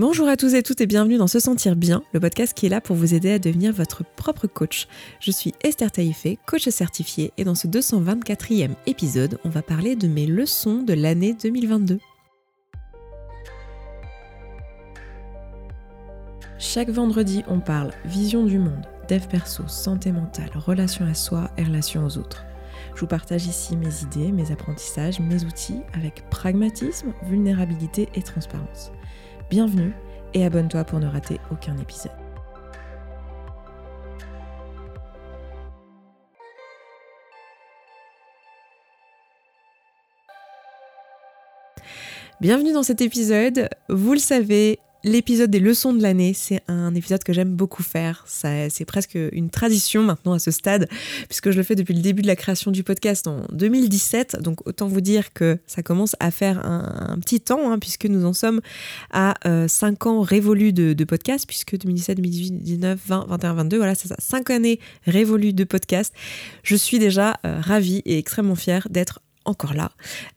Bonjour à tous et toutes et bienvenue dans Se Sentir Bien, le podcast qui est là pour vous aider à devenir votre propre coach. Je suis Esther Taïfé, coach certifiée, et dans ce 224e épisode, on va parler de mes leçons de l'année 2022. Chaque vendredi, on parle vision du monde, dev perso, santé mentale, relation à soi et relation aux autres. Je vous partage ici mes idées, mes apprentissages, mes outils avec pragmatisme, vulnérabilité et transparence. Bienvenue et abonne-toi pour ne rater aucun épisode. Bienvenue dans cet épisode. Vous le savez, L'épisode des leçons de l'année, c'est un épisode que j'aime beaucoup faire. C'est presque une tradition maintenant à ce stade, puisque je le fais depuis le début de la création du podcast en 2017. Donc autant vous dire que ça commence à faire un, petit temps, hein, puisque nous en sommes à 5 euh, ans révolus de, podcast, puisque 2017, 2018, 2019, 20, 21, 22, voilà, c'est ça, 5 années révolues de podcast. Je suis déjà euh, ravie et extrêmement fière d'être encore là.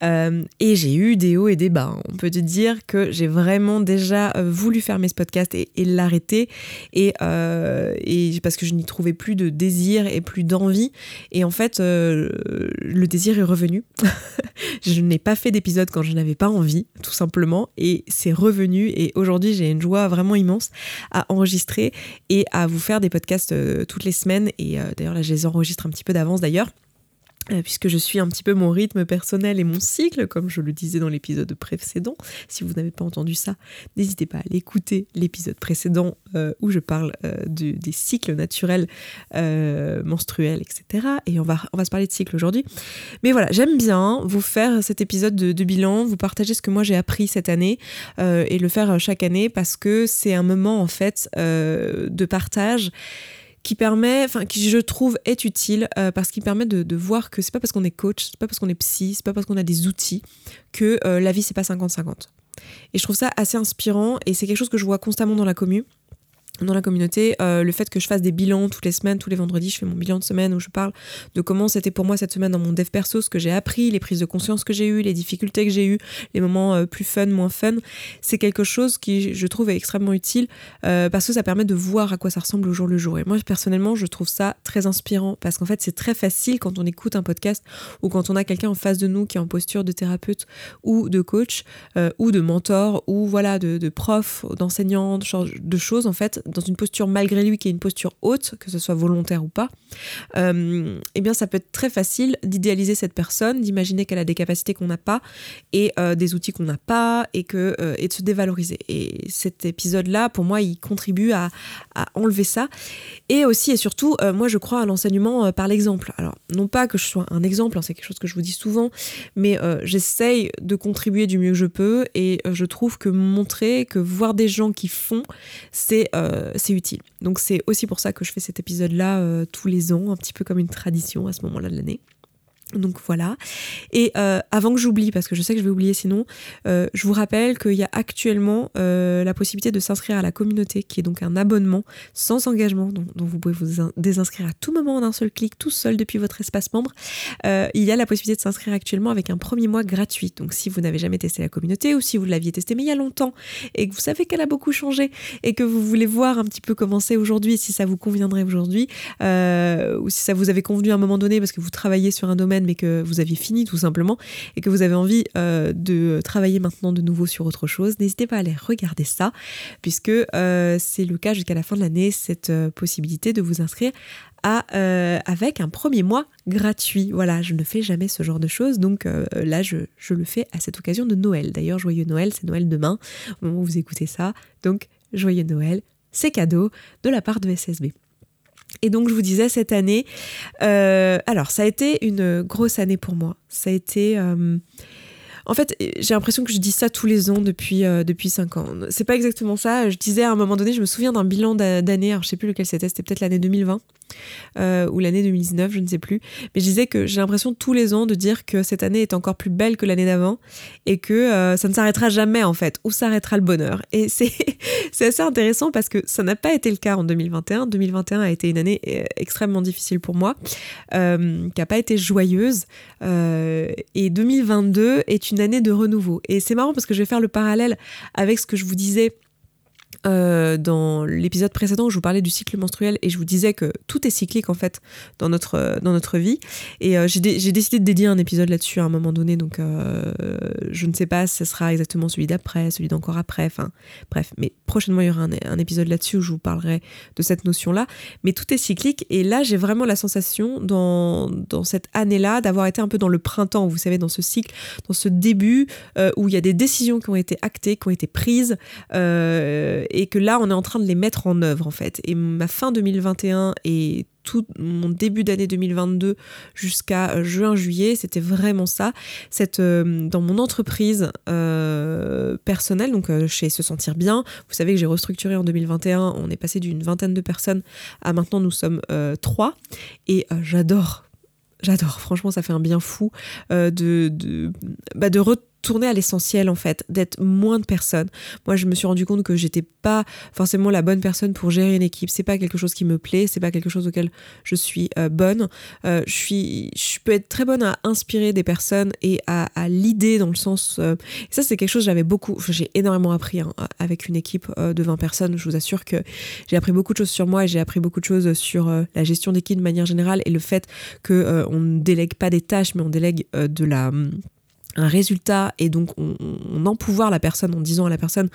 Euh, et j'ai eu des hauts et des bas. On peut te dire que j'ai vraiment déjà euh, voulu fermer ce podcast et, l'arrêter. Et, euh, et, parce que je n'y trouvais plus de désir et plus d'envie. Et en fait, le désir est revenu. je n'ai pas fait d'épisode quand je n'avais pas envie, tout simplement. Et c'est revenu. Et aujourd'hui, j'ai une joie vraiment immense à enregistrer et à vous faire des podcasts toutes les semaines. Et d'ailleurs, là, je les enregistre un petit peu d'avance d'ailleurs. Euh, puisque je suis un petit peu mon rythme personnel et mon cycle, comme je le disais dans l'épisode précédent. Si vous n'avez pas entendu ça, n'hésitez pas à l'écouter, l'épisode précédent euh, où je parle euh, des cycles naturels menstruels, etc. Et on va, on va se parler de cycle aujourd'hui. Mais voilà, j'aime bien vous faire cet épisode de, de, bilan, vous partager ce que moi j'ai appris cette année et le faire chaque année parce que c'est un moment en fait de partage qui permet, enfin qui je trouve est utile euh, parce qu'il permet de, voir que c'est pas parce qu'on est coach, c'est pas parce qu'on est psy, c'est pas parce qu'on a des outils que euh, la vie c'est pas 50-50. Et je trouve ça assez inspirant et c'est quelque chose que je vois constamment dans la commune dans la communauté, euh, le fait que je fasse des bilans toutes les semaines, tous les vendredis, je fais mon bilan de semaine où je parle de comment c'était pour moi cette semaine dans mon dev perso, ce que j'ai appris, les prises de conscience que j'ai eues, les difficultés que j'ai eues, les moments euh, plus fun, moins fun. C'est quelque chose qui, je trouve, est extrêmement utile euh, parce que ça permet de voir à quoi ça ressemble au jour le jour. Et moi, personnellement, je trouve ça très inspirant parce qu'en fait, c'est très facile quand on écoute un podcast ou quand on a quelqu'un en face de nous qui est en posture de thérapeute ou de coach ou de mentor ou voilà de, de prof, d'enseignant, de choses en fait dans une posture malgré lui qui est une posture haute, que ce soit volontaire ou pas, euh, eh bien ça peut être très facile d'idéaliser cette personne, d'imaginer qu'elle a des capacités qu'on n'a pas et euh, des outils qu'on n'a pas et, que, euh, et de se dévaloriser. Et cet épisode-là, pour moi, il contribue à, enlever ça. Et aussi et surtout, moi je crois à l'enseignement par l'exemple. Alors, non pas que je sois un exemple, hein, c'est quelque chose que je vous dis souvent, mais j'essaye de contribuer du mieux que je peux et je trouve que montrer, que voir des gens qui font, c'est euh, c'est utile. Donc c'est aussi pour ça que je fais cet épisode-là euh, tous les ans, un petit peu comme une tradition à ce moment-là de l'année. Donc voilà. Et euh, avant que j'oublie, parce que je sais que je vais oublier sinon, euh, je vous rappelle qu'il y a actuellement euh, la possibilité de s'inscrire à la communauté, qui est donc un abonnement sans engagement, dont, vous pouvez vous désinscrire à tout moment en un seul clic, tout seul depuis votre espace membre. il y a la possibilité de s'inscrire actuellement avec un premier mois gratuit. Donc si vous n'avez jamais testé la communauté ou si vous l'aviez testé mais il y a longtemps et que vous savez qu'elle a beaucoup changé et que vous voulez voir un petit peu comment c'est aujourd'hui, si ça vous conviendrait aujourd'hui, ou si ça vous avait convenu à un moment donné parce que vous travaillez sur un domaine mais que vous aviez fini tout simplement et que vous avez envie euh, de travailler maintenant de nouveau sur autre chose, n'hésitez pas à aller regarder ça puisque euh, c'est le cas jusqu'à la fin de l'année, cette euh, possibilité de vous inscrire avec un premier mois gratuit. Voilà, je ne fais jamais ce genre de choses, donc là je, je, le fais à cette occasion de Noël. D'ailleurs, joyeux Noël, c'est Noël demain, au vous écoutez ça, donc joyeux Noël, c'est cadeau de la part de SSB. Et donc je vous disais cette année, euh, alors ça a été une grosse année pour moi. Ça a été euh, en fait, j'ai l'impression que je dis ça tous les ans depuis, euh, depuis 5 ans. C'est pas exactement ça. Je disais à un moment donné, je me souviens d'un bilan d'année, alors je sais plus lequel c'était, c'était peut-être l'année 2020 euh, ou l'année 2019, je ne sais plus. Mais je disais que j'ai l'impression tous les ans de dire que cette année est encore plus belle que l'année d'avant et que euh, ça ne s'arrêtera jamais en fait. Où s'arrêtera le bonheur? Et c'est assez intéressant parce que ça n'a pas été le cas en 2021. 2021 a été une année extrêmement difficile pour moi, qui n'a pas été joyeuse. et 2022 est une une année de renouveau. Et c'est marrant parce que je vais faire le parallèle avec ce que je vous disais euh, dans l'épisode précédent où je vous parlais du cycle menstruel et je vous disais que tout est cyclique en fait dans notre, dans notre vie. Et euh, j'ai, décidé de dédier un épisode là-dessus à un moment donné, donc euh, je ne sais pas si ce sera exactement celui d'après, celui d'encore après, enfin bref. Mais prochainement il y aura un, épisode là-dessus où je vous parlerai de cette notion-là. Mais tout est cyclique et là j'ai vraiment la sensation dans, dans cette année-là d'avoir été un peu dans le printemps, vous savez, dans ce cycle, dans ce début où il y a des décisions qui ont été actées, qui ont été prises et que là, on est en train de les mettre en œuvre en fait. Et ma fin 2021 et tout mon début d'année 2022 jusqu'à euh, juin-juillet, c'était vraiment ça. Cette, euh, dans mon entreprise euh, personnelle, donc chez Se Sentir Bien, vous savez que j'ai restructuré en 2021, on est passé d'une vingtaine de personnes à maintenant nous sommes trois. Et j'adore J'adore, franchement, ça fait un bien fou de, de, bah de, tourner à l'essentiel en fait, d'être moins de personnes. Moi, je me suis rendu compte que j'étais pas forcément la bonne personne pour gérer une équipe. C'est pas quelque chose qui me plaît, c'est pas quelque chose auquel je suis euh, bonne. Euh, je suis, je peux être très bonne à inspirer des personnes et à, l'idée dans le sens. Euh, ça, c'est quelque chose que j'avais beaucoup. J'ai énormément appris hein, avec une équipe de 20 personnes. Je vous assure que j'ai appris beaucoup de choses sur moi et j'ai appris beaucoup de choses sur la gestion d'équipe de manière générale et le fait que on ne délègue pas des tâches, mais on délègue de la un résultat et donc on, on, empouvoir la personne en disant à la personne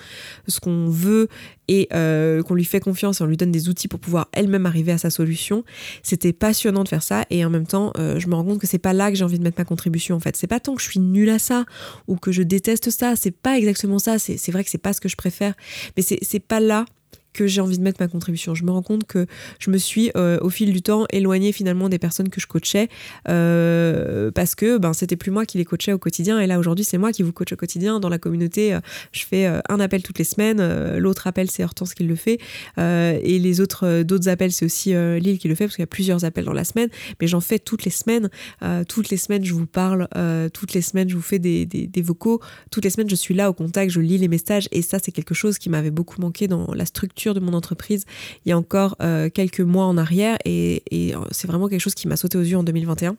ce qu'on veut et euh, qu'on lui fait confiance et on lui donne des outils pour pouvoir elle-même arriver à sa solution. C'était passionnant de faire ça et en même temps euh, je me rends compte que c'est pas là que j'ai envie de mettre ma contribution en fait. C'est pas tant que je suis nulle à ça ou que je déteste ça, c'est pas exactement ça. C'est vrai que c'est pas ce que je préfère, mais c'est pas là que j'ai envie de mettre ma contribution. Je me rends compte que je me suis euh, au fil du temps éloignée finalement des personnes que je coachais euh, parce que ben c'était plus moi qui les coachais au quotidien et là aujourd'hui c'est moi qui vous coach au quotidien dans la communauté. Euh, je fais un appel toutes les semaines, l'autre appel c'est Hortense qui le fait et les autres d'autres appels c'est aussi Lille qui le fait parce qu'il y a plusieurs appels dans la semaine, mais j'en fais toutes les semaines. toutes les semaines je vous parle, toutes les semaines je vous fais des, des, des vocaux, toutes les semaines je suis là au contact, je lis les messages et ça c'est quelque chose qui m'avait beaucoup manqué dans la structure de mon entreprise il y a encore euh, quelques mois en arrière et, euh, c'est vraiment quelque chose qui m'a sauté aux yeux en 2021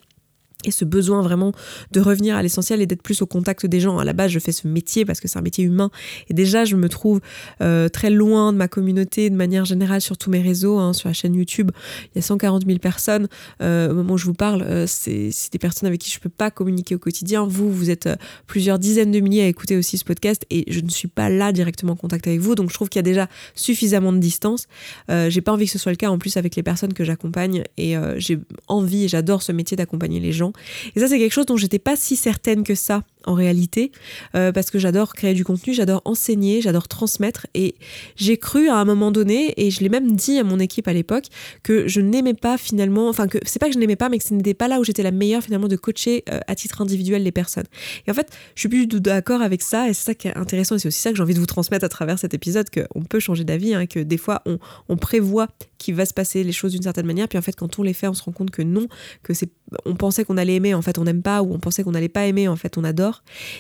et ce besoin vraiment de revenir à l'essentiel et d'être plus au contact des gens. À la base, je fais ce métier parce que c'est un métier humain et déjà, je me trouve euh, très loin de ma communauté de manière générale sur tous mes réseaux. Hein, sur la chaîne YouTube, il y a 140 000 personnes. Euh, au moment où je vous parle, euh, c'est des personnes avec qui je peux pas communiquer au quotidien. Vous, vous êtes plusieurs dizaines de milliers à écouter aussi ce podcast et je ne suis pas là directement en contact avec vous. Donc, je trouve qu'il y a déjà suffisamment de distance. j'ai pas envie que ce soit le cas en plus avec les personnes que j'accompagne et j'ai envie et j'adore ce métier d'accompagner les gens et ça, c'est quelque chose dont j'étais pas si certaine que ça en réalité, euh, parce que j'adore créer du contenu, j'adore enseigner, j'adore transmettre. Et j'ai cru à un moment donné, et je l'ai même dit à mon équipe à l'époque, que je n'aimais pas finalement, enfin que c'est pas que je n'aimais pas, mais que ce n'était pas là où j'étais la meilleure finalement de coacher euh, à titre individuel les personnes. Et en fait, je suis plus d'accord avec ça, et c'est ça qui est intéressant, et c'est aussi ça que j'ai envie de vous transmettre à travers cet épisode, qu'on peut changer d'avis, hein, que des fois on, on prévoit qu'il va se passer les choses d'une certaine manière, puis en fait quand on les fait, on se rend compte que non, que c'est, on pensait qu'on allait aimer, en fait on n'aime pas, ou on pensait qu'on n'allait pas aimer, en fait on adore.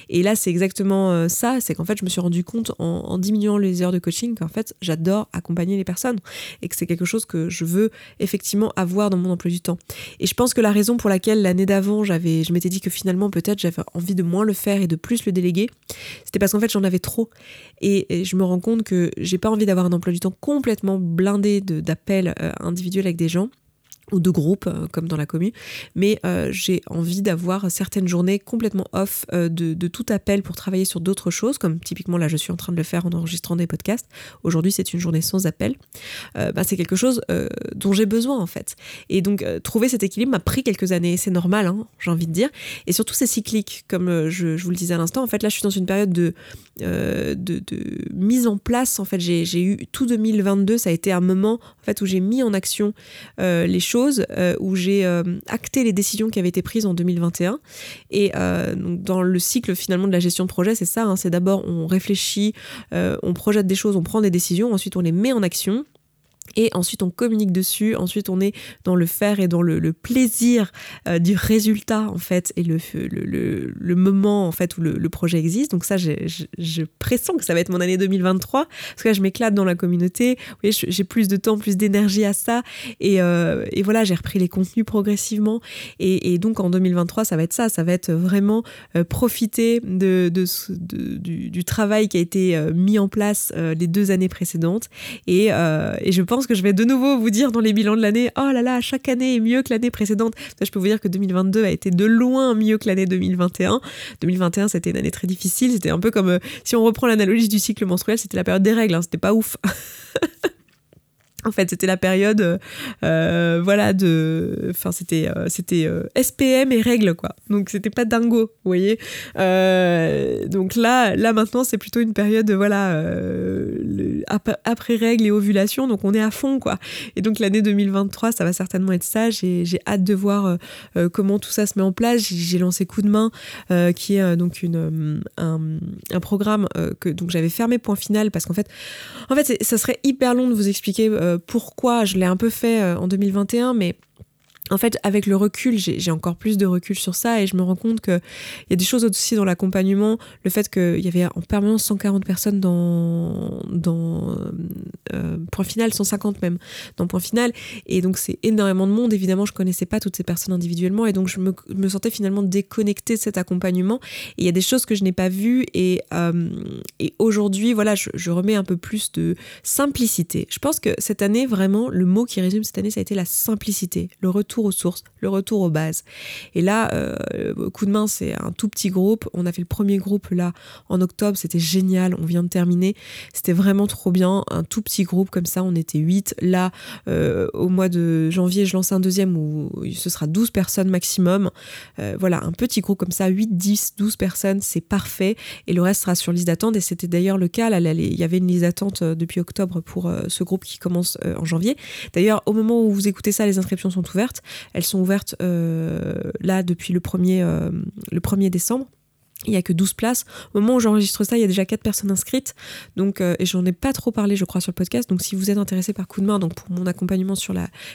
Et là, c'est exactement euh, ça, c'est qu'en fait, je me suis rendu compte en, diminuant les heures de coaching qu'en fait, j'adore accompagner les personnes et que c'est quelque chose que je veux effectivement avoir dans mon emploi du temps. Et je pense que la raison pour laquelle l'année d'avant, je m'étais dit que finalement, peut-être, j'avais envie de moins le faire et de plus le déléguer, c'était parce qu'en fait, j'en avais trop. Et, je me rends compte que j'ai pas envie d'avoir un emploi du temps complètement blindé d'appels euh, individuels avec des gens ou de groupe euh, comme dans la commune, mais euh, j'ai envie d'avoir certaines journées complètement off euh, de, de, tout appel pour travailler sur d'autres choses, comme typiquement là je suis en train de le faire en enregistrant des podcasts. Aujourd'hui c'est une journée sans appel. bah, c'est quelque chose dont j'ai besoin en fait. Et donc trouver cet équilibre m'a pris quelques années, c'est normal, hein, j'ai envie de dire. Et surtout c'est cyclique, comme je, je, vous le disais à l'instant. En fait là je suis dans une période de, de, de, mise en place. En fait j'ai eu tout 2022, ça a été un moment en fait où j'ai mis en action les choses euh, où j'ai euh, acté les décisions qui avaient été prises en 2021. Et euh, dans le cycle finalement de la gestion de projet, c'est ça, hein, c'est d'abord on réfléchit, on projette des choses, on prend des décisions, ensuite on les met en action Et ensuite, on communique dessus. Ensuite, on est dans le faire et dans le, plaisir euh, du résultat, en fait, et le, le, le, moment, en fait, où le, projet existe. Donc ça, je, je, pressens que ça va être mon année 2023, parce que là, je m'éclate dans la communauté. Vous j'ai plus de temps, plus d'énergie à ça. Et, euh, et voilà, j'ai repris les contenus progressivement. Et, donc, en 2023, ça va être ça. Ça va être vraiment euh, profiter de, de, du, du, travail qui a été mis en place les deux années précédentes. Et, et je pense que je vais de nouveau vous dire dans les bilans de l'année, oh là là, chaque année est mieux que l'année précédente. je peux vous dire que 2022 a été de loin mieux que l'année 2021. 2021, c'était une année très difficile. C'était un peu comme, euh, si on reprend l'analogie du cycle menstruel, c'était la période des règles. Hein. c'était pas ouf. En fait, c'était la période, euh, euh, voilà, de, enfin, c'était, euh, c'était SPM et règles, quoi. Donc, c'était pas dingo, vous voyez. donc là, là maintenant, c'est plutôt une période, voilà, après règles et ovulation. Donc, on est à fond, quoi. Et donc, l'année 2023, ça va certainement être ça. J'ai, j'ai hâte de voir comment tout ça se met en place. J'ai, lancé Coup de main, qui est donc une, un, un programme que donc j'avais fermé point final parce qu'en fait, en fait, ça serait hyper long de vous expliquer pourquoi je l'ai un peu fait euh, en 2021, mais en fait, avec le recul, j'ai encore plus de recul sur ça et je me rends compte qu'il y a des choses aussi dans l'accompagnement. Le fait qu'il y avait en permanence 140 personnes dans, dans euh, Point Final, 150 même dans Point Final. Et donc, c'est énormément de monde. Évidemment, je connaissais pas toutes ces personnes individuellement et donc je me, me sentais finalement déconnectée de cet accompagnement. Et il y a des choses que je n'ai pas vues et, euh, et aujourd'hui, voilà, je remets un peu plus de simplicité. Je pense que cette année, vraiment, le mot qui résume cette année, ça a été la simplicité, le retour aux sources, le retour aux bases. Et là, euh, coup de main, c'est un tout petit groupe. On a fait le premier groupe là en octobre, c'était génial. On vient de terminer, c'était vraiment trop bien. Un tout petit groupe comme ça, on était 8. Là, euh, au mois de janvier, je lance un deuxième où ce sera 12 personnes maximum. Euh, voilà, un petit groupe comme ça, 8, 10, 12 personnes, c'est parfait. Et le reste sera sur liste d'attente. Et c'était d'ailleurs le cas. Il y avait une liste d'attente depuis octobre pour ce groupe qui commence en janvier. D'ailleurs, au moment où vous écoutez ça, les inscriptions sont ouvertes. Elles sont ouvertes euh, là depuis le 1er, euh, le 1er décembre. Il n'y a que 12 places. Au moment où j'enregistre ça, il y a déjà 4 personnes inscrites. Donc, euh, et j'en ai pas trop parlé, je crois, sur le podcast. Donc, si vous êtes intéressé par coup de main, donc pour mon accompagnement sur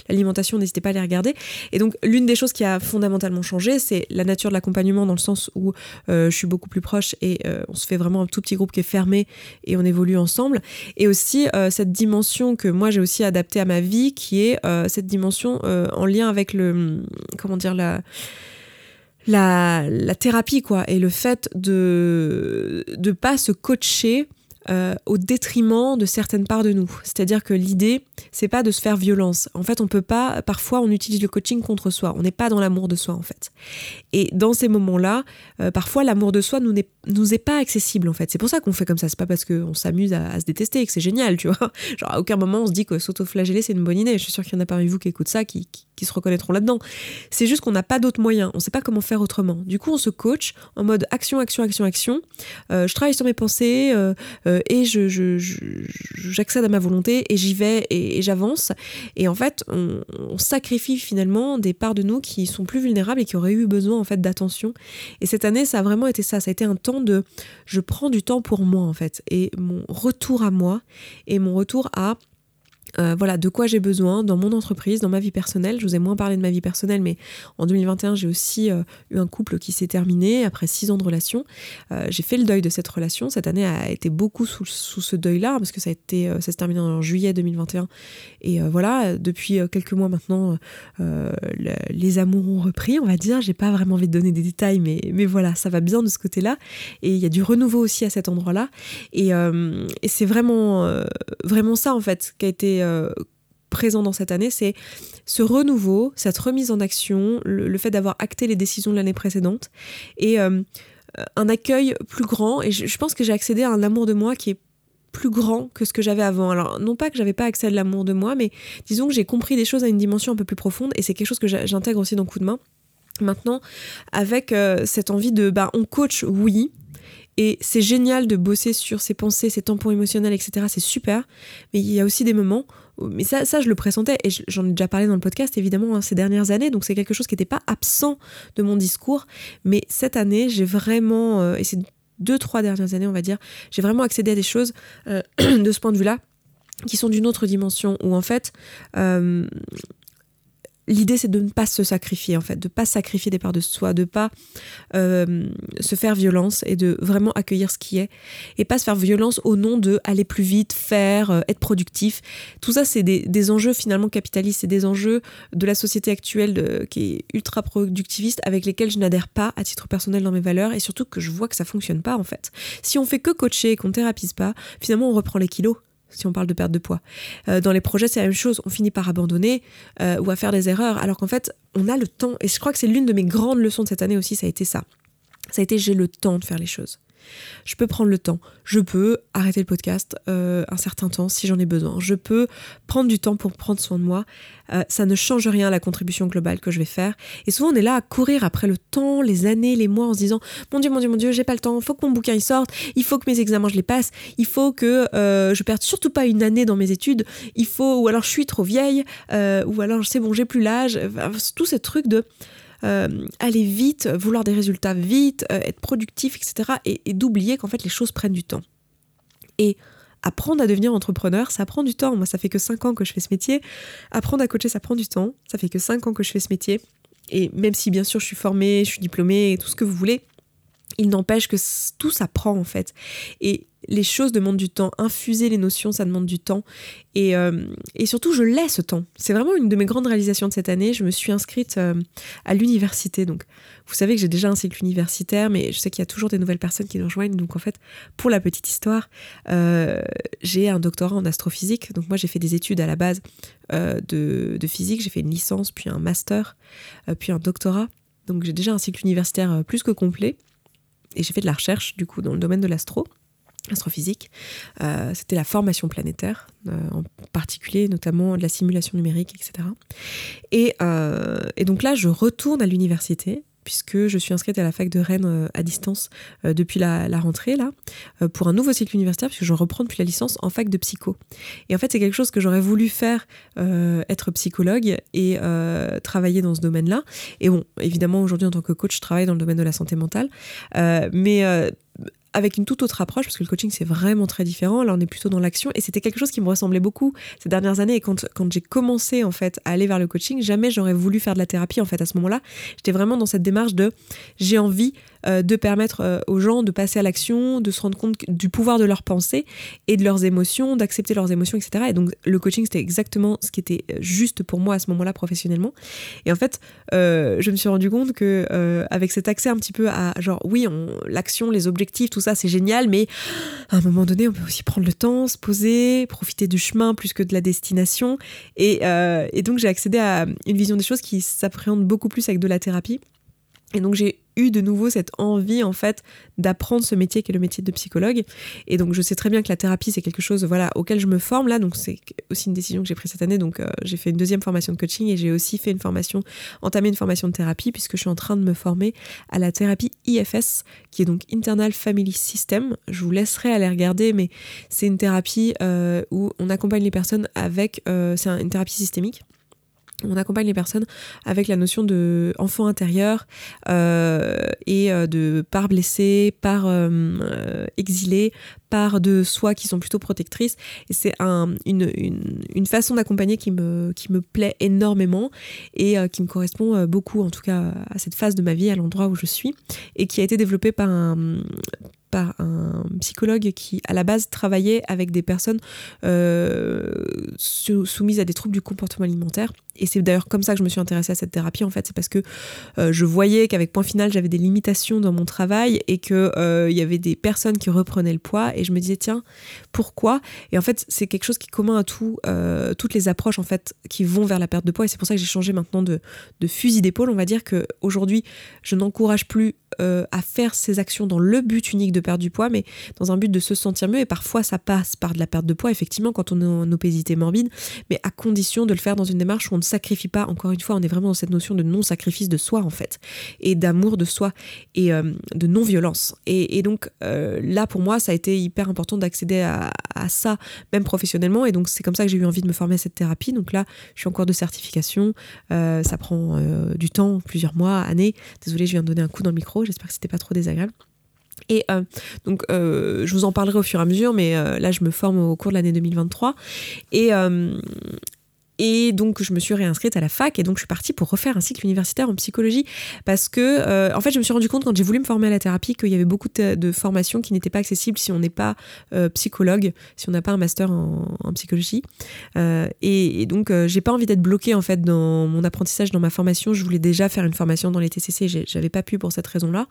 l'alimentation, n'hésitez pas à les regarder. Et donc, l'une des choses qui a fondamentalement changé, c'est la nature de l'accompagnement dans le sens où euh, je suis beaucoup plus proche et euh, on se fait vraiment un tout petit groupe qui est fermé et on évolue ensemble. Et aussi, cette dimension que moi j'ai aussi adaptée à ma vie, qui est cette dimension en lien avec le, comment dire, la la, la thérapie, quoi, et le fait de ne pas se coacher euh, au détriment de certaines parts de nous. C'est-à-dire que l'idée, c'est pas de se faire violence. En fait, on peut pas, parfois, on utilise le coaching contre soi. On n'est pas dans l'amour de soi, en fait. Et dans ces moments-là, euh, parfois, l'amour de soi nous n'est nous est pas accessible, en fait. C'est pour ça qu'on fait comme ça. C'est pas parce qu'on s'amuse à, se détester et que c'est génial, tu vois. Genre, à aucun moment, on se dit que s'autoflageller, c'est une bonne idée. Je suis sûre qu'il y en a parmi vous qui écoutent ça, qui, se reconnaîtront là-dedans. C'est juste qu'on n'a pas d'autres moyens. On sait pas comment faire autrement. Du coup, on se coach en mode action, action, action, action. Euh, je travaille sur mes pensées euh, et je, j'accède à ma volonté et j'y vais et, j'avance. Et en fait, on, sacrifie finalement des parts de nous qui sont plus vulnérables et qui auraient eu besoin en fait d'attention. Et cette année, ça a vraiment été ça. Ça a été un temps de, je prends du temps pour moi en fait et mon retour à moi et mon retour à euh, voilà, de quoi j'ai besoin dans mon entreprise, dans ma vie personnelle. Je vous ai moins parlé de ma vie personnelle, mais en 2021, j'ai aussi euh, eu un couple qui s'est terminé après six ans de relation. Euh, j'ai fait le deuil de cette relation. Cette année a été beaucoup sous, ce deuil-là, parce que ça a été, ça s'est terminé en juillet 2021. Et voilà, depuis quelques mois maintenant, les amours ont repris, on va dire. J'ai pas vraiment envie de donner des détails, mais, mais voilà, ça va bien de ce côté-là. Et il y a du renouveau aussi à cet endroit-là. Et, et c'est vraiment, vraiment ça, en fait, qui a été euh, présent dans cette année, c'est ce renouveau, cette remise en action, le, fait d'avoir acté les décisions de l'année précédente et euh, un accueil plus grand. Et je, pense que j'ai accédé à un amour de moi qui est plus grand que ce que j'avais avant. Alors, non pas que j'avais pas accès à l'amour de moi, mais disons que j'ai compris des choses à une dimension un peu plus profonde et c'est quelque chose que j'intègre aussi dans Coup de main. Maintenant, avec euh, cette envie de, bah, on coach, oui, et c'est génial de bosser sur ses pensées, ses tampons émotionnels, etc. C'est super. Mais il y a aussi des moments mais ça, ça, je le pressentais et j'en ai déjà parlé dans le podcast évidemment hein, ces dernières années, donc c'est quelque chose qui n'était pas absent de mon discours. Mais cette année, j'ai vraiment, euh, et ces deux, trois dernières années, on va dire, j'ai vraiment accédé à des choses euh, de ce point de vue-là qui sont d'une autre dimension, où en fait, euh, l'idée c'est de ne pas se sacrifier en fait, de pas sacrifier des parts de soi, de pas euh, se faire violence et de vraiment accueillir ce qui est et pas se faire violence au nom de aller plus vite, faire, euh, être productif. Tout ça c'est des, enjeux finalement capitalistes, c'est des enjeux de la société actuelle qui est ultra productiviste avec lesquels je n'adhère pas à titre personnel dans mes valeurs et surtout que je vois que ça fonctionne pas en fait. Si on fait que coacher et qu'on thérapise pas, finalement on reprend les kilos si on parle de perte de poids. Euh, dans les projets, c'est la même chose. On finit par abandonner euh, ou à faire des erreurs, alors qu'en fait, on a le temps. Et je crois que c'est l'une de mes grandes leçons de cette année aussi, ça a été ça. Ça a été j'ai le temps de faire les choses. Je peux prendre le temps. Je peux arrêter le podcast euh, un certain temps si j'en ai besoin. Je peux prendre du temps pour prendre soin de moi. Euh, ça ne change rien à la contribution globale que je vais faire. Et souvent, on est là à courir après le temps, les années, les mois, en se disant Mon Dieu, mon Dieu, mon Dieu, j'ai pas le temps. Il faut que mon bouquin sorte. Il faut que mes examens, je les passe. Il faut que euh, je perde surtout pas une année dans mes études. Il faut, ou alors je suis trop vieille. ou alors c'est bon, j'ai plus l'âge. tout ces trucs de aller vite, vouloir des résultats vite, euh, être productif, etc. Et, d'oublier qu'en fait les choses prennent du temps. Et apprendre à devenir entrepreneur, ça prend du temps. Moi, ça fait que 5 ans que je fais ce métier. Apprendre à coacher, ça prend du temps. Ça fait que 5 ans que je fais ce métier. Et même si bien sûr je suis formée, je suis diplômée tout ce que vous voulez, il n'empêche que tout ça prend en fait. Et les choses demandent du temps. Infuser les notions, ça demande du temps. Et, euh, et surtout, je laisse ce temps. C'est vraiment une de mes grandes réalisations de cette année. Je me suis inscrite euh, à l'université. Donc, vous savez que j'ai déjà un cycle universitaire, mais je sais qu'il y a toujours des nouvelles personnes qui nous rejoignent. Donc, en fait, pour la petite histoire, euh, j'ai un doctorat en astrophysique. Donc, moi, j'ai fait des études à la base de, de, physique. J'ai fait une licence, puis un master, puis un doctorat. Donc, j'ai déjà un cycle universitaire plus que complet. Et j'ai fait de la recherche, du coup, dans le domaine de l'astro astrophysique. Euh, c'était la formation planétaire, euh, en particulier notamment de la simulation numérique, etc. Et, euh, et donc là, je retourne à l'université puisque je suis inscrite à la fac de Rennes à distance depuis la, la, rentrée là pour un nouveau cycle universitaire puisque je reprends depuis la licence en fac de psycho. Et en fait, c'est quelque chose que j'aurais voulu faire, être psychologue et travailler dans ce domaine-là. Et bon, évidemment, aujourd'hui en tant que coach, je travaille dans le domaine de la santé mentale, mais avec une toute autre approche, parce que le coaching c'est vraiment très différent. Là, on est plutôt dans l'action, et c'était quelque chose qui me ressemblait beaucoup ces dernières années. Et quand, quand j'ai commencé en fait à aller vers le coaching, jamais j'aurais voulu faire de la thérapie. En fait, à ce moment-là, j'étais vraiment dans cette démarche de j'ai envie euh, de permettre euh, aux gens de passer à l'action, de se rendre compte du pouvoir de leurs pensées et de leurs émotions, d'accepter leurs émotions, etc. Et donc le coaching, c'était exactement ce qui était euh, juste pour moi à ce moment-là professionnellement. Et en fait, je me suis rendu compte que avec cet accès un petit peu à genre oui, l'action, les objectifs, tout ça, c'est génial, mais à un moment donné, on peut aussi prendre le temps, se poser, profiter du chemin plus que de la destination. Et, et donc j'ai accédé à une vision des choses qui s'appréhende beaucoup plus avec de la thérapie. Et donc j'ai eu de nouveau cette envie en fait d'apprendre ce métier qui est le métier de psychologue. Et donc je sais très bien que la thérapie c'est quelque chose voilà auquel je me forme là. Donc c'est aussi une décision que j'ai prise cette année. Donc euh, j'ai fait une deuxième formation de coaching et j'ai aussi fait une formation entamé une formation de thérapie puisque je suis en train de me former à la thérapie IFS qui est donc Internal Family System. Je vous laisserai aller regarder mais c'est une thérapie euh, où on accompagne les personnes avec euh, c'est une thérapie systémique on accompagne les personnes avec la notion de enfant intérieur euh, et euh, de part blessée, part euh, exilée, part de soi qui sont plutôt protectrices. Et c'est un, une, une, façon d'accompagner qui me, qui me plaît énormément et qui me correspond beaucoup, en tout cas, à cette phase de ma vie, à l'endroit où je suis, et qui a été développée par un par un psychologue qui, à la base, travaillait avec des personnes soumises à des troubles du comportement alimentaire et c'est d'ailleurs comme ça que je me suis intéressée à cette thérapie en fait. C'est parce que euh, je voyais qu'avec point final j'avais des limitations dans mon travail et que euh, il y avait des personnes qui reprenaient le poids. Et je me disais tiens pourquoi? Et en fait c'est quelque chose qui est commun à tout euh, toutes les approches en fait qui vont vers la perte de poids. Et c'est pour ça que j'ai changé maintenant de, fusil d'épaule. On va dire que aujourd'hui je n'encourage plus à faire ces actions dans le but unique de perdre du poids mais dans un but de se sentir mieux. Et parfois ça passe par de la perte de poids effectivement quand on est en obésité morbide mais à condition de le faire dans une démarche où on sacrifie pas, encore une fois, on est vraiment dans cette notion de non-sacrifice de soi en fait, et d'amour de soi, et euh, de non-violence. Et, donc euh, là, pour moi, ça a été hyper important d'accéder à, ça, même professionnellement, et donc c'est comme ça que j'ai eu envie de me former à cette thérapie. Donc là, je suis en cours de certification, euh, ça prend du temps, plusieurs mois, années. Désolée, je viens de donner un coup dans le micro, j'espère que c'était pas trop désagréable. Et donc, je vous en parlerai au fur et à mesure, mais là, je me forme au cours de l'année 2023. Et, et donc, je me suis réinscrite à la fac et donc je suis partie pour refaire un cycle universitaire en psychologie parce que, euh, en fait, je me suis rendu compte quand j'ai voulu me former à la thérapie qu'il y avait beaucoup de, formations qui n'étaient pas accessibles si on n'est pas euh, psychologue, si on n'a pas un master en, psychologie. Euh, et, donc, j'ai pas envie d'être bloquée en fait dans mon apprentissage, dans ma formation. Je voulais déjà faire une formation dans les TCC, j'avais pas pu pour cette raison-là,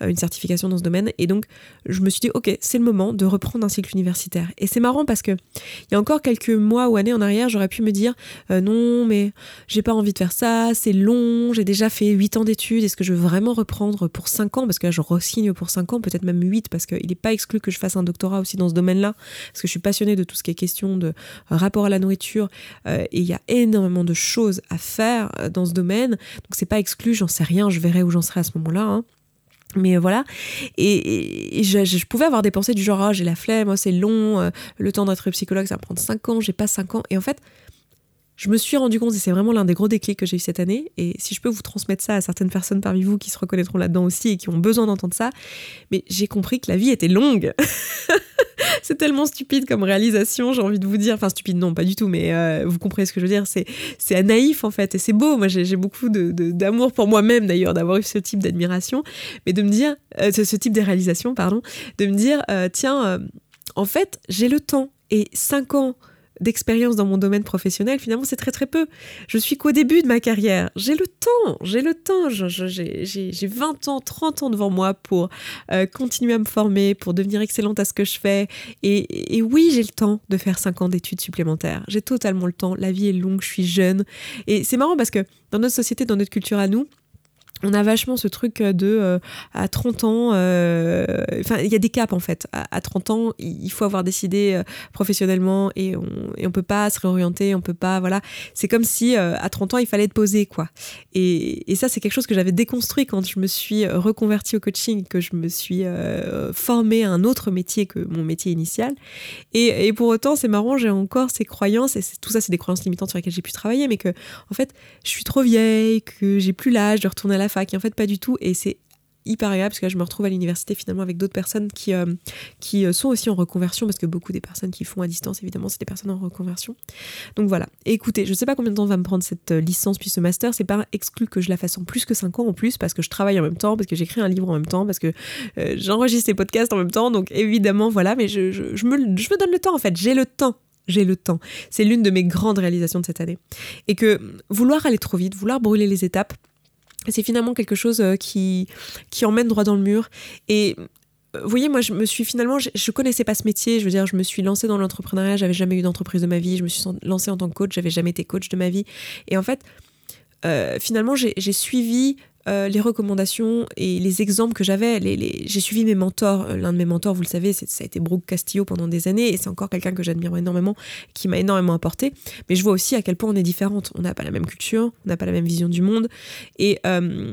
une certification dans ce domaine. Et donc, je me suis dit, ok, c'est le moment de reprendre un cycle universitaire. Et c'est marrant parce que il y a encore quelques mois ou années en arrière, j'aurais pu me dire, euh, non, mais j'ai pas envie de faire ça, c'est long, j'ai déjà fait 8 ans d'études, est-ce que je veux vraiment reprendre pour 5 ans? Parce que là, je re-signe pour 5 ans, peut-être même 8, parce qu'il n'est pas exclu que je fasse un doctorat aussi dans ce domaine-là, parce que je suis passionnée de tout ce qui est question de rapport à la nourriture, euh, et il y a énormément de choses à faire euh, dans ce domaine, donc c'est pas exclu, j'en sais rien, je verrai où j'en serai à ce moment-là. Hein. Mais voilà, et, je, pouvais avoir des pensées du genre, ah, j'ai la flemme, oh, c'est long, le temps d'être psychologue, ça va prendre 5 ans, j'ai pas 5 ans. Et en fait, je me suis rendu compte, et c'est vraiment l'un des gros déclics que j'ai eu cette année, et si je peux vous transmettre ça à certaines personnes parmi vous qui se reconnaîtront là-dedans aussi et qui ont besoin d'entendre ça, mais j'ai compris que la vie était longue. c'est tellement stupide comme réalisation, j'ai envie de vous dire. Enfin, stupide, non, pas du tout, mais euh, vous comprenez ce que je veux dire. C'est, c'est naïf, en fait, et c'est beau. Moi, j'ai, beaucoup de, d'amour pour moi-même, d'ailleurs, d'avoir eu ce type d'admiration, mais de me dire, euh, ce, type de réalisation, pardon, de me dire, euh, tiens, en fait, j'ai le temps, et 5 ans d'expérience dans mon domaine professionnel, finalement, c'est très très peu. Je suis qu'au début de ma carrière. J'ai le temps, j'ai le temps. J'ai 20 ans, 30 ans devant moi pour euh, continuer à me former, pour devenir excellente à ce que je fais. Et, et oui, j'ai le temps de faire 5 ans d'études supplémentaires. J'ai totalement le temps. La vie est longue, je suis jeune. Et c'est marrant parce que dans notre société, dans notre culture à nous, on a vachement ce truc de euh, à 30 ans, euh, enfin il y a des caps en fait. À, 30 ans, il faut avoir décidé euh, professionnellement et on, et on peut pas se réorienter, on peut pas, voilà. C'est comme si à 30 ans il fallait être posé quoi. Et, et ça c'est quelque chose que j'avais déconstruit quand je me suis reconvertie au coaching, que je me suis formée à un autre métier que mon métier initial. Et, et pour autant c'est marrant, j'ai encore ces croyances et tout ça c'est des croyances limitantes sur lesquelles j'ai pu travailler, mais que en fait je suis trop vieille, que j'ai plus l'âge de retourner à la fac. Et en fait, pas du tout. Et c'est hyper agréable parce que là, je me retrouve à l'université finalement avec d'autres personnes qui, euh, qui euh, sont aussi en reconversion parce que beaucoup des personnes qui font à distance, évidemment, c'est des personnes en reconversion. Donc voilà. écoutez, je sais pas combien de temps va me prendre cette euh, licence puis ce master. C'est pas exclu que je la fasse en plus que 5 ans en plus parce que je travaille en même temps, parce que j'écris un livre en même temps, parce que j'enregistre des podcasts en même temps. Donc évidemment, voilà. Mais je, me donne le temps en fait. J'ai le temps j'ai le temps. C'est l'une de mes grandes réalisations de cette année. Et que vouloir aller trop vite, vouloir brûler les étapes, c'est finalement quelque chose euh, qui, qui emmène droit dans le mur. Et euh, vous voyez, moi, je me suis finalement, je, je, connaissais pas ce métier. Je veux dire, je me suis lancée dans l'entrepreneuriat, j'avais jamais eu d'entreprise de ma vie. Je me suis lancée en tant que coach, j'avais jamais été coach de ma vie. Et en fait, euh, finalement, j'ai suivi euh, les recommandations et les exemples que j'avais. J'ai suivi mes mentors. Euh, l'un de mes mentors, vous le savez, ça a été Brooke Castillo pendant des années et c'est encore quelqu'un que j'admire énormément, qui m'a énormément apporté. Mais je vois aussi à quel point on est différentes. On n'a pas la même culture, on n'a pas la même vision du monde. Et. Euh,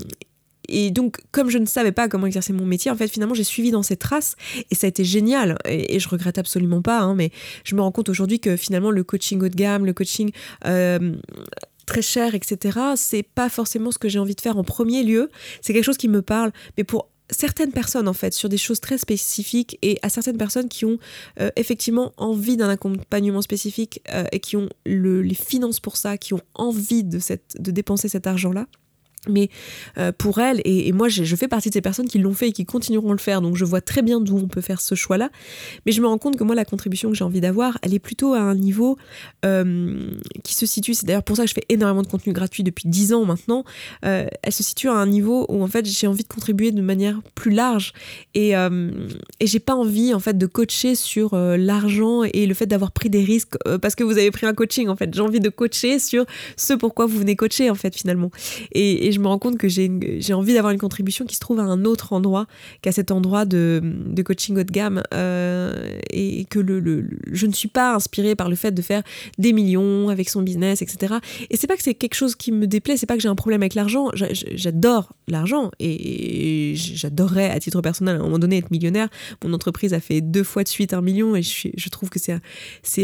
et donc, comme je ne savais pas comment exercer mon métier, en fait, finalement, j'ai suivi dans ces traces et ça a été génial. Et, je regrette absolument pas, hein, mais je me rends compte aujourd'hui que finalement, le coaching haut de gamme, le coaching très cher, etc., c'est pas forcément ce que j'ai envie de faire en premier lieu. C'est quelque chose qui me parle, mais pour certaines personnes en fait sur des choses très spécifiques et à certaines personnes qui ont euh, effectivement envie d'un accompagnement spécifique euh, et qui ont les finances pour ça, qui ont envie de, cette, de dépenser cet argent-là. Mais euh, pour elle, et, moi je, fais partie de ces personnes qui l'ont fait et qui continueront à le faire, donc je vois très bien d'où on peut faire ce choix-là. Mais je me rends compte que moi la contribution que j'ai envie d'avoir, elle est plutôt à un niveau euh, qui se situe, c'est d'ailleurs pour ça que je fais énormément de contenu gratuit depuis 10 ans maintenant, euh, elle se situe à un niveau où en fait j'ai envie de contribuer de manière plus large et, et j'ai pas envie en fait de coacher sur l'argent et le fait d'avoir pris des risques parce que vous avez pris un coaching en fait. J'ai envie de coacher sur ce pourquoi vous venez coacher en fait finalement. et je me rends compte que j'ai envie d'avoir une contribution qui se trouve à un autre endroit qu'à cet endroit de, coaching haut de gamme euh, et que le, je ne suis pas inspirée par le fait de faire des millions avec son business, etc. Et c'est pas que c'est quelque chose qui me déplaît, c'est pas que j'ai un problème avec l'argent. J'adore l'argent et j'adorerais à titre personnel à un moment donné être millionnaire. Mon entreprise a fait deux fois de suite un million et je, je trouve que c'est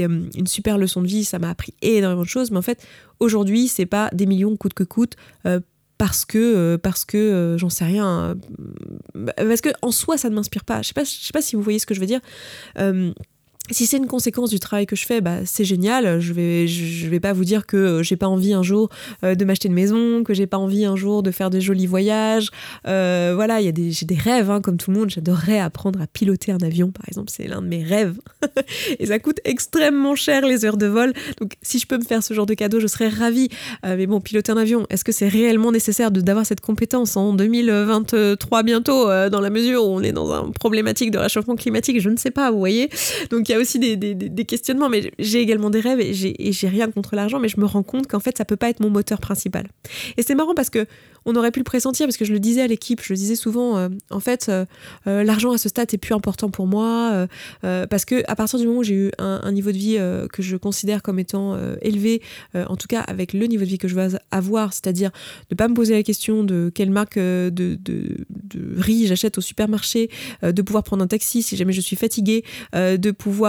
euh, une super leçon de vie. Ça m'a appris énormément de choses, mais en fait aujourd'hui c'est pas des millions coûte que coûte. Euh, parce que, parce que j'en sais rien. Parce que en soi, ça ne m'inspire pas. Je sais pas, sais pas si vous voyez ce que je veux dire si c'est une conséquence du travail que je fais, bah, c'est génial. Je vais, je vais pas vous dire que euh, j'ai pas envie un jour euh, de m'acheter une maison, que j'ai pas envie un jour de faire des jolis voyages. Euh, voilà, il y a des, j'ai des rêves, hein, comme tout le monde. J'adorerais apprendre à piloter un avion, par exemple. C'est l'un de mes rêves. et ça coûte extrêmement cher les heures de vol. Donc, si je peux me faire ce genre de cadeau, je serais ravie. mais bon, piloter un avion, est-ce que c'est réellement nécessaire de, d'avoir cette compétence en 2023 bientôt, dans la mesure où on est dans une problématique de réchauffement climatique? Je ne sais pas, vous voyez. Aussi des, questionnements, mais j'ai également des rêves et j'ai rien contre l'argent, mais je me rends compte qu'en fait, ça peut pas être mon moteur principal. Et c'est marrant parce que on aurait pu le pressentir parce que je le disais à l'équipe, je le disais souvent, euh, en fait, euh, euh, l'argent à ce stade est plus important pour moi parce que à partir du moment où j'ai eu un, niveau de vie que je considère comme étant élevé, en tout cas avec le niveau de vie que je veux avoir, c'est-à-dire ne pas me poser la question de quelle marque de, de riz j'achète au supermarché, de pouvoir prendre un taxi si jamais je suis fatiguée, de pouvoir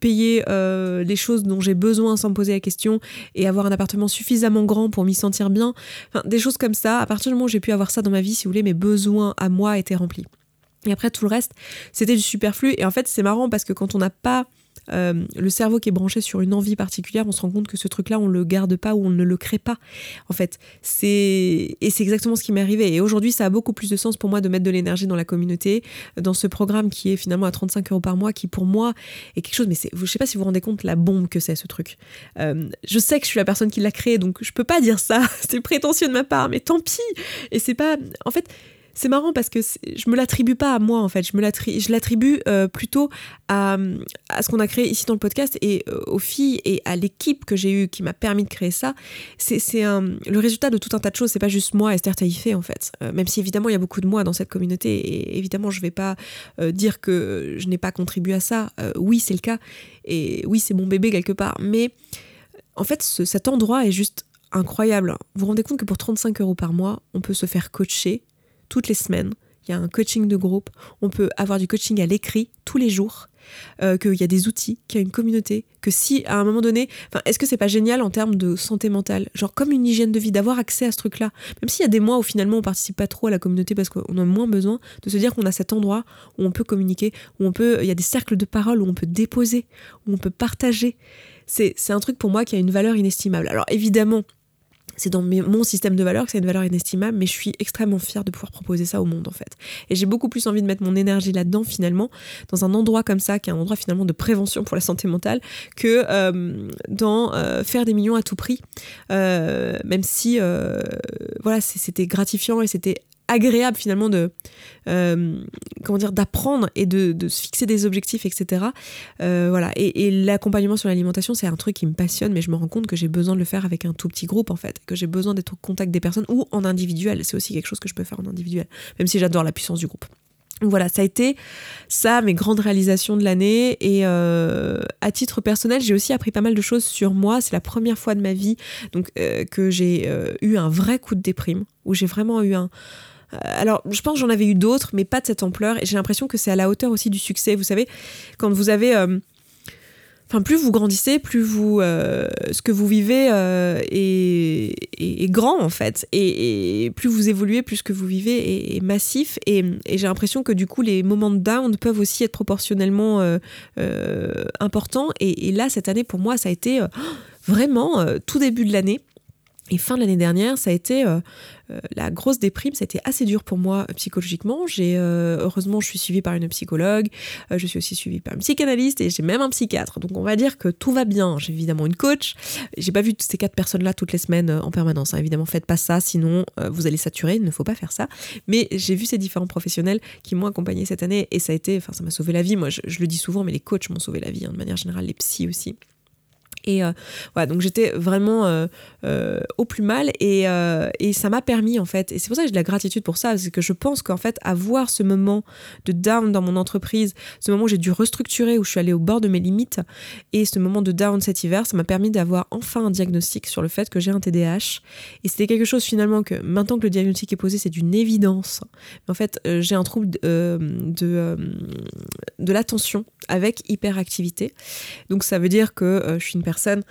payer les choses dont j'ai besoin sans me poser la question et avoir un appartement suffisamment grand pour m'y sentir bien. Enfin, des choses comme ça. À partir du moment où j'ai pu avoir ça dans ma vie, si vous voulez, mes besoins à moi étaient remplis. Et après, tout le reste, c'était du superflu. Et en fait, c'est marrant parce que quand on n'a pas euh, le cerveau qui est branché sur une envie particulière, on se rend compte que ce truc-là, on le garde pas ou on ne le crée pas. En fait, c'est et c'est exactement ce qui m'est arrivé. Et aujourd'hui, ça a beaucoup plus de sens pour moi de mettre de l'énergie dans la communauté, dans ce programme qui est finalement à 35 euros par mois, qui pour moi est quelque chose. Mais je sais pas si vous vous rendez compte la bombe que c'est ce truc. Euh, je sais que je suis la personne qui l'a créé, donc je peux pas dire ça. c'est prétentieux de ma part, mais tant pis. Et c'est pas, en fait c'est marrant parce que je me l'attribue pas à moi en fait, je me l'attribue euh, plutôt à, ce qu'on a créé ici dans le podcast et euh, aux filles et à l'équipe que j'ai eue qui m'a permis de créer ça. C'est le résultat de tout un tas de choses, c'est pas juste moi Esther Taïfé en fait. Euh, même si évidemment il y a beaucoup de moi dans cette communauté et évidemment je vais pas dire que je n'ai pas contribué à ça. oui c'est le cas et oui c'est mon bébé quelque part, mais en fait cet endroit est juste incroyable. Vous vous rendez compte que pour 35 euros par mois, on peut se faire coacher toutes les semaines. Il y a un coaching de groupe. On peut avoir du coaching à l'écrit tous les jours. Euh, qu'il y a des outils, qu'il y a une communauté, que si à un moment donné, est-ce que c'est pas génial en termes de santé mentale, genre comme une hygiène de vie, d'avoir accès à ce truc-là, même s'il y a des mois où finalement on participe pas trop à la communauté parce qu'on a moins besoin de se dire qu'on a cet endroit où on peut communiquer, où on peut, il y a des cercles de parole où on peut déposer, où on peut partager. C'est un truc pour moi qui a une valeur inestimable. Alors évidemment, c'est dans mon système de valeurs que c'est une valeur inestimable, mais je suis extrêmement fière de pouvoir proposer ça au monde en fait. Et j'ai beaucoup plus envie de mettre mon énergie là-dedans finalement, dans un endroit comme ça, qui est un endroit finalement de prévention pour la santé mentale, que euh, dans euh, faire des millions à tout prix. Euh, même si voilà, c'était gratifiant et c'était agréable finalement de euh, comment dire d'apprendre et de, de, se fixer des objectifs etc euh, voilà. Et, l'accompagnement sur l'alimentation c'est un truc qui me passionne mais je me rends compte que j'ai besoin de le faire avec un tout petit groupe en fait. Que j'ai besoin d'être au contact des personnes ou en individuel. C'est aussi quelque chose que je peux faire en individuel même si j'adore la puissance du groupe. Voilà, ça a été ça, mes grandes réalisations de l'année. Et euh, à titre personnel, j'ai aussi appris pas mal de choses sur moi. C'est la première fois de ma vie donc, que j'ai eu un vrai coup de déprime, où j'ai vraiment eu un, alors, je pense j'en avais eu d'autres, mais pas de cette ampleur. Et j'ai l'impression que c'est à la hauteur aussi du succès. Vous savez, quand vous avez. Euh, enfin, plus vous grandissez, plus vous, euh, ce que vous vivez est, grand en fait, et, plus vous évoluez, plus ce que vous vivez est, massif. Et, j'ai l'impression que du coup, les moments de down peuvent aussi être proportionnellement importants. Et, là, cette année, pour moi, ça a été vraiment tout début de l'année. Et fin de l'année dernière, ça a été euh, la grosse déprime, c'était assez dur pour moi euh, psychologiquement. J'ai euh, heureusement, je suis suivie par une psychologue, je suis aussi suivie par un psychanalyste et j'ai même un psychiatre. Donc on va dire que tout va bien. J'ai évidemment une coach. J'ai pas vu ces quatre personnes-là toutes les semaines en permanence. Hein. Évidemment, faites pas ça, sinon vous allez saturer. Il ne faut pas faire ça. Mais j'ai vu ces différents professionnels qui m'ont accompagné cette année et ça a été, enfin, ça m'a sauvé la vie. Moi, je, le dis souvent, mais les coachs m'ont sauvé la vie hein, de manière générale, les psys aussi. Et euh, voilà, donc j'étais vraiment euh, euh, au plus mal et, et ça m'a permis en fait, et c'est pour ça que j'ai de la gratitude pour ça, c'est que je pense qu'en fait avoir ce moment de down dans mon entreprise, ce moment où j'ai dû restructurer, où je suis allée au bord de mes limites, et ce moment de down cet hiver, ça m'a permis d'avoir enfin un diagnostic sur le fait que j'ai un TDAH. Et c'était quelque chose finalement que maintenant que le diagnostic est posé, c'est d'une évidence. Mais en fait, j'ai un trouble de, de, de l'attention avec hyperactivité. Donc ça veut dire que je suis une personne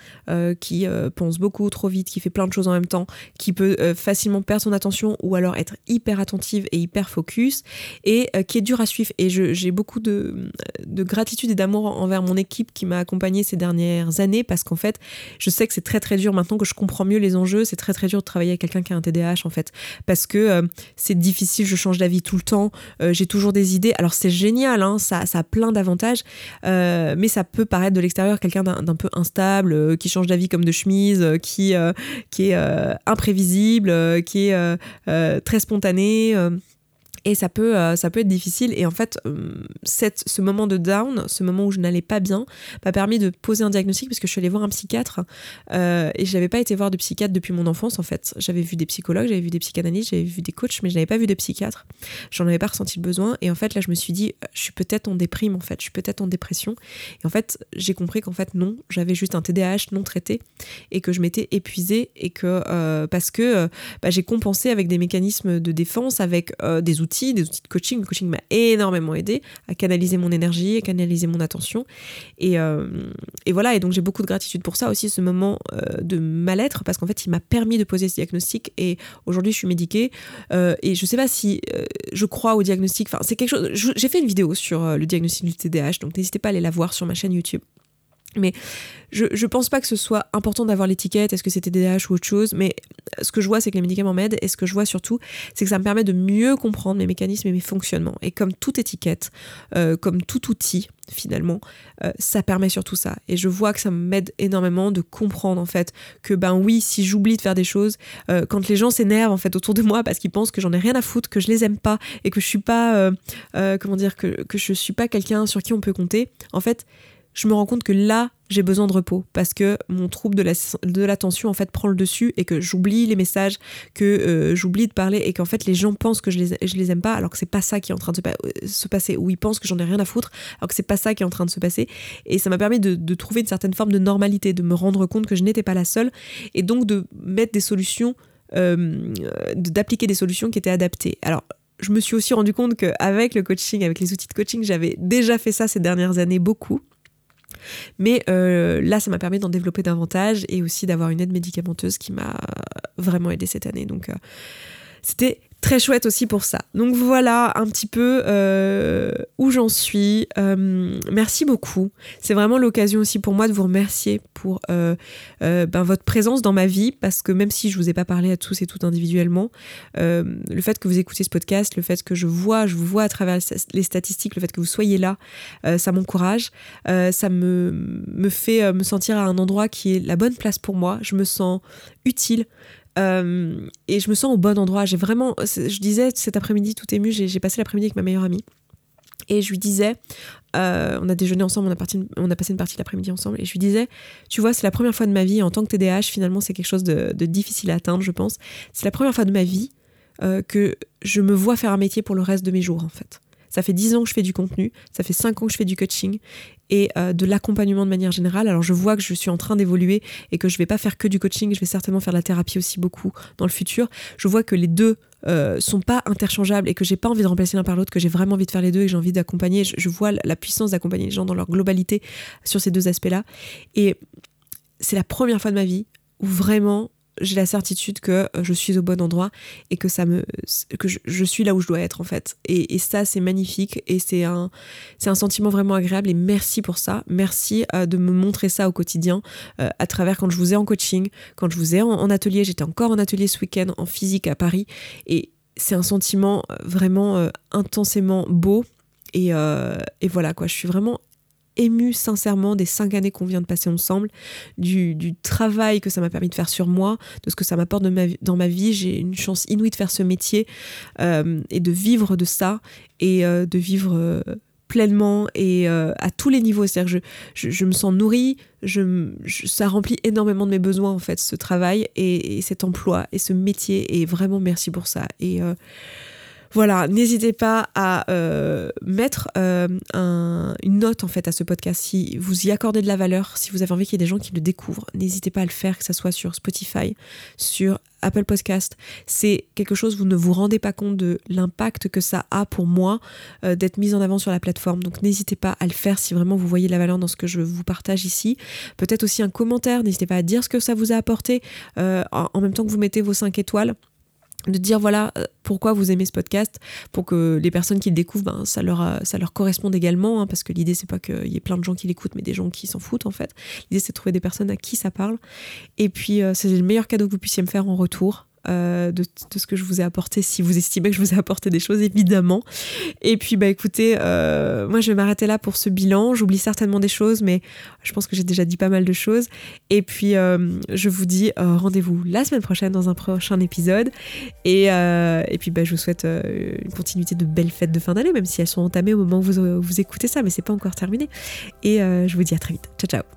qui pense beaucoup trop vite, qui fait plein de choses en même temps, qui peut facilement perdre son attention ou alors être hyper attentive et hyper focus et qui est dur à suivre. Et j'ai beaucoup de, de gratitude et d'amour envers mon équipe qui m'a accompagnée ces dernières années parce qu'en fait, je sais que c'est très très dur maintenant que je comprends mieux les enjeux. C'est très très dur de travailler avec quelqu'un qui a un TDAH en fait parce que c'est difficile, je change d'avis tout le temps, j'ai toujours des idées. Alors c'est génial, hein, ça, a plein d'avantages, euh, mais ça peut paraître de l'extérieur quelqu'un d'un peu instable, euh, qui change d'avis comme de chemise, euh, qui, qui est imprévisible, qui est très spontané et ça peut, euh, ça peut être difficile. Et en fait, euh, cette, ce moment de down, ce moment où je n'allais pas bien, m'a permis de poser un diagnostic parce que je suis allée voir un psychiatre euh, et je n'avais pas été voir de psychiatre depuis mon enfance en fait. J'avais vu des psychologues, j'avais vu des psychanalystes, j'avais vu des coachs, mais je n'avais pas vu de psychiatre. J'en avais pas ressenti le besoin. Et en fait, là, je me suis dit, je suis peut-être en déprime en fait, je suis peut-être en dépression. Et en fait, j'ai compris qu'en fait, non, j'avais juste un TDAH non traité et que je m'étais épuisée et que parce que bah, j'ai compensé avec des mécanismes de défense, avec des outils des outils de coaching. Le coaching m'a énormément aidé à canaliser mon énergie, à canaliser mon attention. Et, euh, voilà, et donc j'ai beaucoup de gratitude pour ça aussi, ce moment euh, de mal-être, parce qu'en fait, il m'a permis de poser ce diagnostic. Et aujourd'hui, je suis médiquée. Euh, et je sais pas si je crois au diagnostic. Enfin, c'est quelque chose. J'ai fait une vidéo sur le diagnostic du TDAH, donc n'hésitez pas à aller la voir sur ma chaîne YouTube. Mais je, je pense pas que ce soit important d'avoir l'étiquette, est-ce que c'était TDAH ou autre chose, mais ce que je vois, c'est que les médicaments m'aident, et ce que je vois surtout, c'est que ça me permet de mieux comprendre mes mécanismes et mes fonctionnements. Et comme toute étiquette, euh, comme tout outil, finalement, euh, ça permet surtout ça. Et je vois que ça m'aide énormément de comprendre, en fait, que ben oui, si j'oublie de faire des choses, euh, quand les gens s'énervent, en fait, autour de moi, parce qu'ils pensent que j'en ai rien à foutre, que je les aime pas, et que je suis pas, comment dire, que, que je suis pas quelqu'un sur qui on peut compter, en fait, je me rends compte que là, j'ai besoin de repos parce que mon trouble de l'attention en fait prend le dessus et que j'oublie les messages, que euh, j'oublie de parler et qu'en fait les gens pensent que je les, je les aime pas alors que c'est pas ça qui est en train de se, passer ou ils pensent que j'en ai rien à foutre alors que c'est pas ça qui est en train de se passer et ça m'a permis de, trouver une certaine forme de normalité, de me rendre compte que je n'étais pas la seule et donc de mettre des solutions, euh, d'appliquer des solutions qui étaient adaptées. Alors je me suis aussi rendu compte qu'avec le coaching, avec les outils de coaching, j'avais déjà fait ça ces dernières années beaucoup. Mais euh, là, ça m'a permis d'en développer davantage et aussi d'avoir une aide médicamenteuse qui m'a vraiment aidé cette année. Donc, euh, c'était très chouette aussi pour ça. Donc voilà un petit peu euh, où j'en suis. Euh, merci beaucoup. C'est vraiment l'occasion aussi pour moi de vous remercier pour euh, ben, votre présence dans ma vie parce que même si je vous ai pas parlé à tous et toutes individuellement, le fait que vous écoutez ce podcast, le fait que je vois, je vous vois à travers les statistiques, le fait que vous soyez là, ça m'encourage. ça me fait me sentir à un endroit qui est la bonne place pour moi. Je me sens utile. Euh, et je me sens au bon endroit. J'ai vraiment, je disais cet après-midi, tout ému, j'ai passé l'après-midi avec ma meilleure amie. Et je lui disais, euh, on a déjeuné ensemble, on a, passé une partie de l'après-midi ensemble, et je lui disais, tu vois, c'est la première fois de ma vie, en tant que TDAH, finalement, c'est quelque chose de, difficile à atteindre, je pense. C'est la première fois de ma vie euh, que je me vois faire un métier pour le reste de mes jours, en fait. Ça fait 10 ans que je fais du contenu, ça fait 5 ans que je fais du coaching et euh, de l'accompagnement de manière générale. Alors je vois que je suis en train d'évoluer et que je vais pas faire que du coaching, je vais certainement faire de la thérapie aussi beaucoup dans le futur. Je vois que les deux euh, sont pas interchangeables et que j'ai pas envie de remplacer l'un par l'autre, que j'ai vraiment envie de faire les deux et que j'ai envie d'accompagner. Je, vois la puissance d'accompagner les gens dans leur globalité sur ces deux aspects-là. Et c'est la première fois de ma vie où vraiment j'ai la certitude que euh, je suis au bon endroit et que ça me que je, suis là où je dois être en fait. Et, ça c'est magnifique et c'est un c'est un sentiment vraiment agréable et merci pour ça. Merci euh, de me montrer ça au quotidien euh, à travers quand je vous ai en coaching quand je vous ai en, atelier. J'étais encore en atelier ce week-end en physique à Paris et c'est un sentiment vraiment intensément beau et, et, voilà quoi, je suis vraiment ému sincèrement des cinq années qu'on vient de passer ensemble, du, travail que ça m'a permis de faire sur moi, de ce que ça m'apporte dans ma vie. J'ai une chance inouïe de faire ce métier euh, et de vivre de ça et euh, de vivre euh, pleinement et à tous les niveaux. C'est-à-dire que je, me sens nourrie, je, ça remplit énormément de mes besoins en fait, ce travail et, et, cet emploi et ce métier. Et vraiment merci pour ça. Et Voilà, n'hésitez pas à euh, mettre euh, une note en fait à ce podcast. Si vous y accordez de la valeur, si vous avez envie qu'il y ait des gens qui le découvrent, n'hésitez pas à le faire, que ce soit sur Spotify, sur Apple Podcast. C'est quelque chose, vous ne vous rendez pas compte de l'impact que ça a pour moi euh, d'être mise en avant sur la plateforme. Donc n'hésitez pas à le faire si vraiment vous voyez de la valeur dans ce que je vous partage ici. Peut-être aussi un commentaire, n'hésitez pas à dire ce que ça vous a apporté en même temps que vous mettez vos 5 étoiles de dire voilà euh, pourquoi vous aimez ce podcast pour que les personnes qui le découvrent ben, ça leur euh, ça corresponde également hein, parce que l'idée c'est pas qu'il y ait plein de gens qui l'écoutent mais des gens qui s'en foutent en fait. L'idée c'est de trouver des personnes à qui ça parle. Et puis euh, c'est le meilleur cadeau que vous puissiez me faire en retour euh, de, ce que je vous ai apporté, si vous estimez que je vous ai apporté des choses, évidemment. Et puis, bah écoutez, euh, moi je vais m'arrêter là pour ce bilan. J'oublie certainement des choses, mais je pense que j'ai déjà dit pas mal de choses. Et puis, euh, je vous dis rendez-vous la semaine prochaine dans un prochain épisode. Et, et puis, bah, je vous souhaite une continuité de belles fêtes de fin d'année, même si elles sont entamées au moment où vous, vous écoutez ça, mais c'est pas encore terminé. Et je vous dis à très vite. Ciao, ciao.